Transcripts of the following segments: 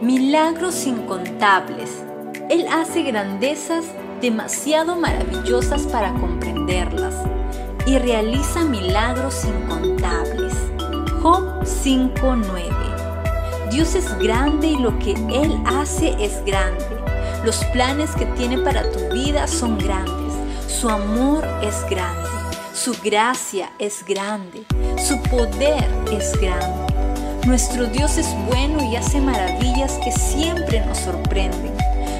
milagros incontables. Él hace grandezas demasiado maravillosas para comprenderlas y realiza milagros incontables. Job 5:9 Dios es grande y lo que Él hace es grande. Los planes que tiene para tu vida son grandes. Su amor es grande. Su gracia es grande. Su poder es grande. Nuestro Dios es bueno y hace maravillas que siempre nos sorprenden.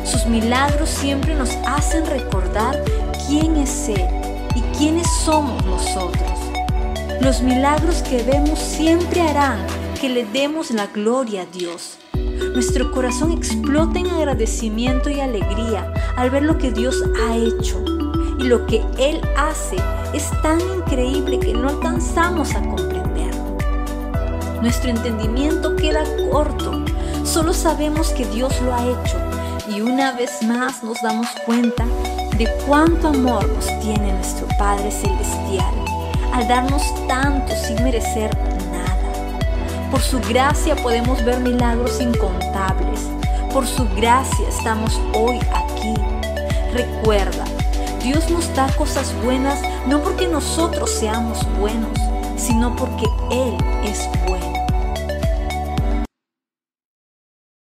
Sus milagros siempre nos hacen recordar quién es Él y quiénes somos nosotros. Los milagros que vemos siempre harán que le demos la gloria a Dios. Nuestro corazón explota en agradecimiento y alegría al ver lo que Dios ha hecho. Y lo que Él hace es tan increíble que no alcanzamos a comprenderlo. Nuestro entendimiento queda corto. Solo sabemos que Dios lo ha hecho y una vez más nos damos cuenta de cuánto amor nos tiene nuestro Padre Celestial al darnos tanto sin merecer nada. Por su gracia podemos ver milagros incontables. Por su gracia estamos hoy aquí. Recuerda, Dios nos da cosas buenas no porque nosotros seamos buenos, sino porque Él es bueno.